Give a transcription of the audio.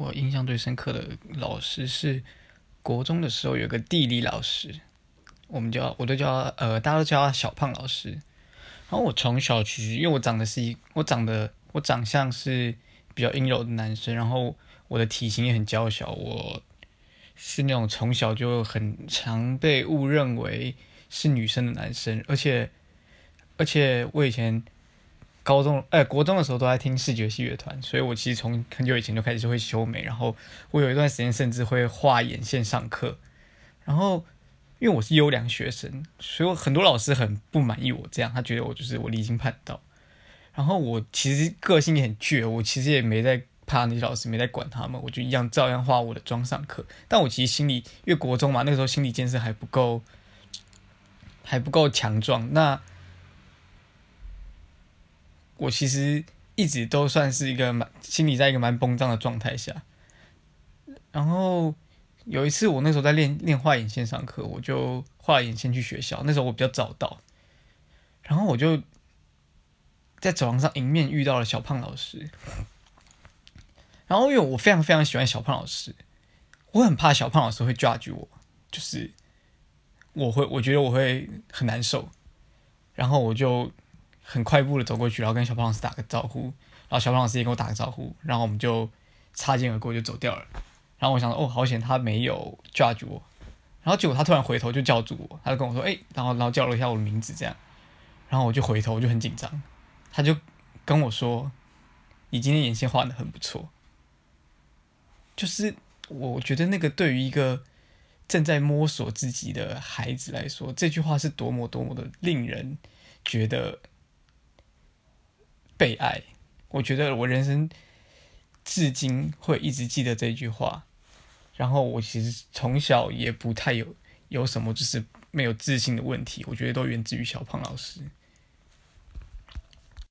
我印象最深刻的老师是国中的时候有个地理老师，我们叫我都叫呃，大家都叫他小胖老师。然后我从小其实因为我长得是一我长得我长相是比较阴柔的男生，然后我的体型也很娇小，我是那种从小就很常被误认为是女生的男生，而且而且我以前。高中哎，国中的时候都在听视觉系乐团，所以我其实从很久以前就开始就会修眉，然后我有一段时间甚至会画眼线上课。然后因为我是优良学生，所以很多老师很不满意我这样，他觉得我就是我离经叛道。然后我其实个性也很倔，我其实也没在怕那些老师，没在管他们，我就一样照样画我的妆上课。但我其实心里，因为国中嘛，那个时候心理建设还不够，还不够强壮。那我其实一直都算是一个蛮心里在一个蛮绷胀的状态下，然后有一次我那时候在练练画眼线上课，我就画眼线去学校。那时候我比较早到，然后我就在走廊上迎面遇到了小胖老师。然后因为我非常非常喜欢小胖老师，我很怕小胖老师会 judge 我，就是我会我觉得我会很难受，然后我就。很快步的走过去，然后跟小胖老师打个招呼，然后小胖老师也跟我打个招呼，然后我们就擦肩而过就走掉了。然后我想，哦，好险他没有 judge 我。然后结果他突然回头就叫住我，他就跟我说，哎，然后然后叫了一下我的名字，这样。然后我就回头，我就很紧张。他就跟我说，你今天眼线画的很不错。就是我觉得那个对于一个正在摸索自己的孩子来说，这句话是多么多么的令人觉得。被爱，我觉得我人生至今会一直记得这句话。然后我其实从小也不太有有什么就是没有自信的问题，我觉得都源自于小胖老师。